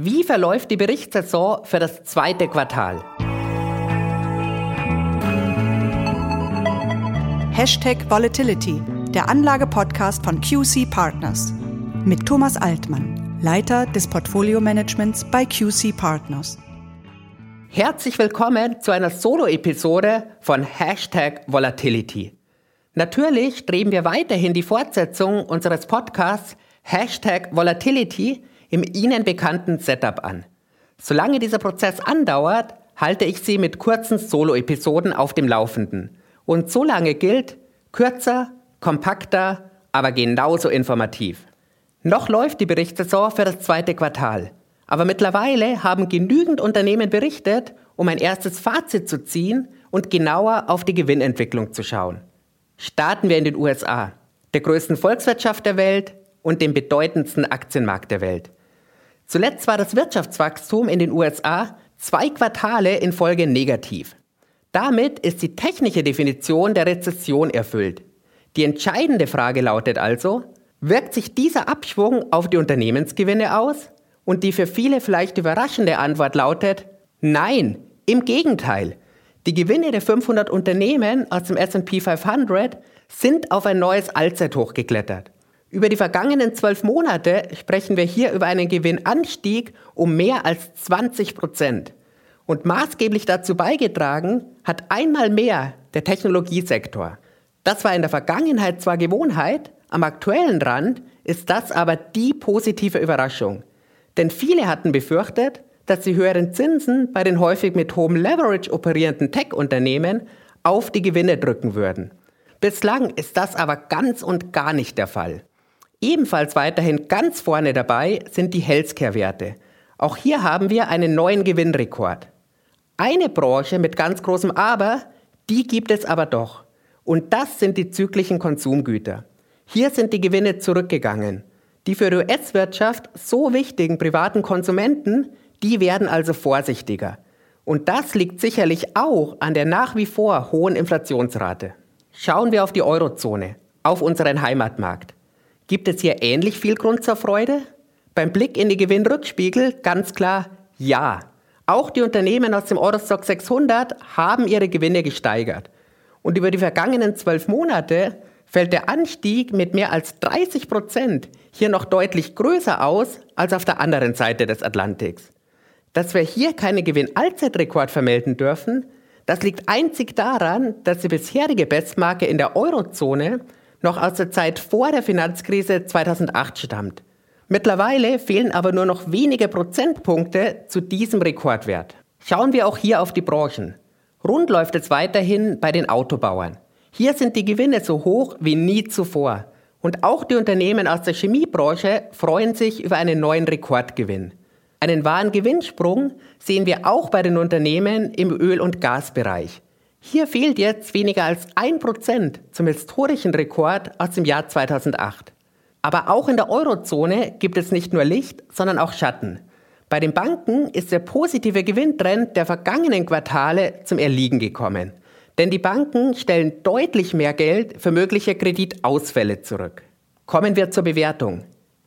Wie verläuft die Berichtssaison für das zweite Quartal? Hashtag Volatility, der Anlage-Podcast von QC Partners. Mit Thomas Altmann, Leiter des Portfolio-Managements bei QC Partners. Herzlich willkommen zu einer Solo-Episode von Hashtag Volatility. Natürlich streben wir weiterhin die Fortsetzung unseres Podcasts Hashtag Volatility im Ihnen bekannten Setup an. Solange dieser Prozess andauert, halte ich Sie mit kurzen Solo-Episoden auf dem Laufenden. Und solange gilt, kürzer, kompakter, aber genauso informativ. Noch läuft die Berichtssaison für das zweite Quartal. Aber mittlerweile haben genügend Unternehmen berichtet, um ein erstes Fazit zu ziehen und genauer auf die Gewinnentwicklung zu schauen. Starten wir in den USA, der größten Volkswirtschaft der Welt und dem bedeutendsten Aktienmarkt der Welt. Zuletzt war das Wirtschaftswachstum in den USA zwei Quartale in Folge negativ. Damit ist die technische Definition der Rezession erfüllt. Die entscheidende Frage lautet also, wirkt sich dieser Abschwung auf die Unternehmensgewinne aus? Und die für viele vielleicht überraschende Antwort lautet, nein, im Gegenteil. Die Gewinne der 500 Unternehmen aus dem SP 500 sind auf ein neues Allzeithoch geklettert. Über die vergangenen zwölf Monate sprechen wir hier über einen Gewinnanstieg um mehr als 20 Prozent. Und maßgeblich dazu beigetragen hat einmal mehr der Technologiesektor. Das war in der Vergangenheit zwar Gewohnheit, am aktuellen Rand ist das aber die positive Überraschung. Denn viele hatten befürchtet, dass die höheren Zinsen bei den häufig mit hohem Leverage operierenden Tech-Unternehmen auf die Gewinne drücken würden. Bislang ist das aber ganz und gar nicht der Fall. Ebenfalls weiterhin ganz vorne dabei sind die Healthcare-Werte. Auch hier haben wir einen neuen Gewinnrekord. Eine Branche mit ganz großem Aber, die gibt es aber doch. Und das sind die zyklischen Konsumgüter. Hier sind die Gewinne zurückgegangen. Die für die US-Wirtschaft so wichtigen privaten Konsumenten, die werden also vorsichtiger. Und das liegt sicherlich auch an der nach wie vor hohen Inflationsrate. Schauen wir auf die Eurozone, auf unseren Heimatmarkt. Gibt es hier ähnlich viel Grund zur Freude? Beim Blick in die Gewinnrückspiegel ganz klar ja. Auch die Unternehmen aus dem Eurostock 600 haben ihre Gewinne gesteigert. Und über die vergangenen zwölf Monate fällt der Anstieg mit mehr als 30 Prozent hier noch deutlich größer aus als auf der anderen Seite des Atlantiks. Dass wir hier keinen Gewinn-Allzeitrekord vermelden dürfen, das liegt einzig daran, dass die bisherige Bestmarke in der Eurozone noch aus der Zeit vor der Finanzkrise 2008 stammt. Mittlerweile fehlen aber nur noch wenige Prozentpunkte zu diesem Rekordwert. Schauen wir auch hier auf die Branchen. Rund läuft es weiterhin bei den Autobauern. Hier sind die Gewinne so hoch wie nie zuvor. Und auch die Unternehmen aus der Chemiebranche freuen sich über einen neuen Rekordgewinn. Einen wahren Gewinnsprung sehen wir auch bei den Unternehmen im Öl- und Gasbereich. Hier fehlt jetzt weniger als ein Prozent zum historischen Rekord aus dem Jahr 2008. Aber auch in der Eurozone gibt es nicht nur Licht, sondern auch Schatten. Bei den Banken ist der positive Gewinntrend der vergangenen Quartale zum Erliegen gekommen. Denn die Banken stellen deutlich mehr Geld für mögliche Kreditausfälle zurück. Kommen wir zur Bewertung.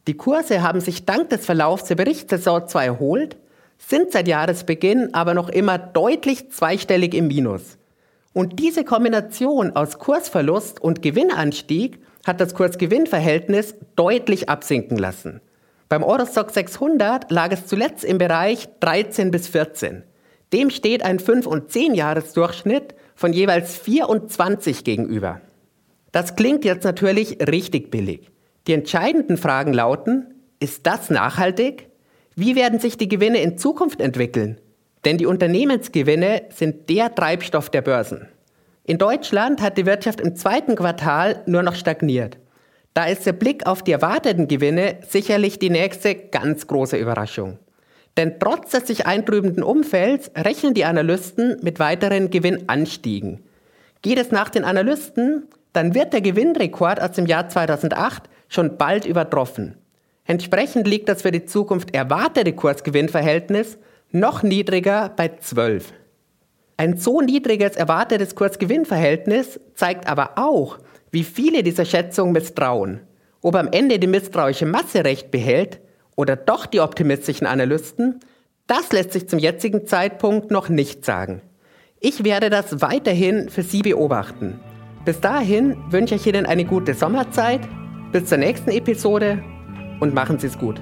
Die Kurse haben sich dank des Verlaufs der Berichtssaison zwar erholt, sind seit Jahresbeginn aber noch immer deutlich zweistellig im Minus. Und diese Kombination aus Kursverlust und Gewinnanstieg hat das Kursgewinnverhältnis deutlich absinken lassen. Beim Eurostock 600 lag es zuletzt im Bereich 13 bis 14. Dem steht ein 5- und 10-Jahres-Durchschnitt von jeweils 24 gegenüber. Das klingt jetzt natürlich richtig billig. Die entscheidenden Fragen lauten, ist das nachhaltig? Wie werden sich die Gewinne in Zukunft entwickeln? Denn die Unternehmensgewinne sind der Treibstoff der Börsen. In Deutschland hat die Wirtschaft im zweiten Quartal nur noch stagniert. Da ist der Blick auf die erwarteten Gewinne sicherlich die nächste ganz große Überraschung. Denn trotz des sich eintrübenden Umfelds rechnen die Analysten mit weiteren Gewinnanstiegen. Geht es nach den Analysten, dann wird der Gewinnrekord aus dem Jahr 2008 schon bald übertroffen. Entsprechend liegt das für die Zukunft erwartete Kursgewinnverhältnis noch niedriger bei 12. Ein so niedriges erwartetes Kursgewinnverhältnis zeigt aber auch, wie viele dieser Schätzungen misstrauen. Ob am Ende die misstrauische Masse recht behält Oder doch die optimistischen Analysten? Das lässt sich zum jetzigen Zeitpunkt noch nicht sagen. Ich werde das weiterhin für Sie beobachten. Bis dahin wünsche ich Ihnen eine gute Sommerzeit. Bis zur nächsten Episode und machen Sie es gut.